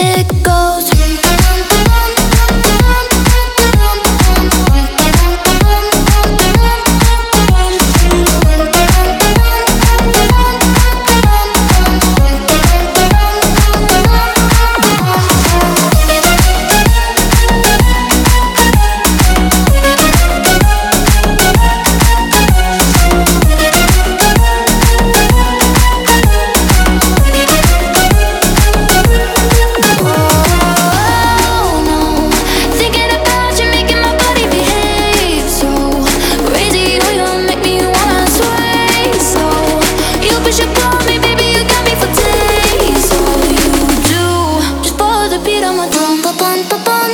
it goes. tanto por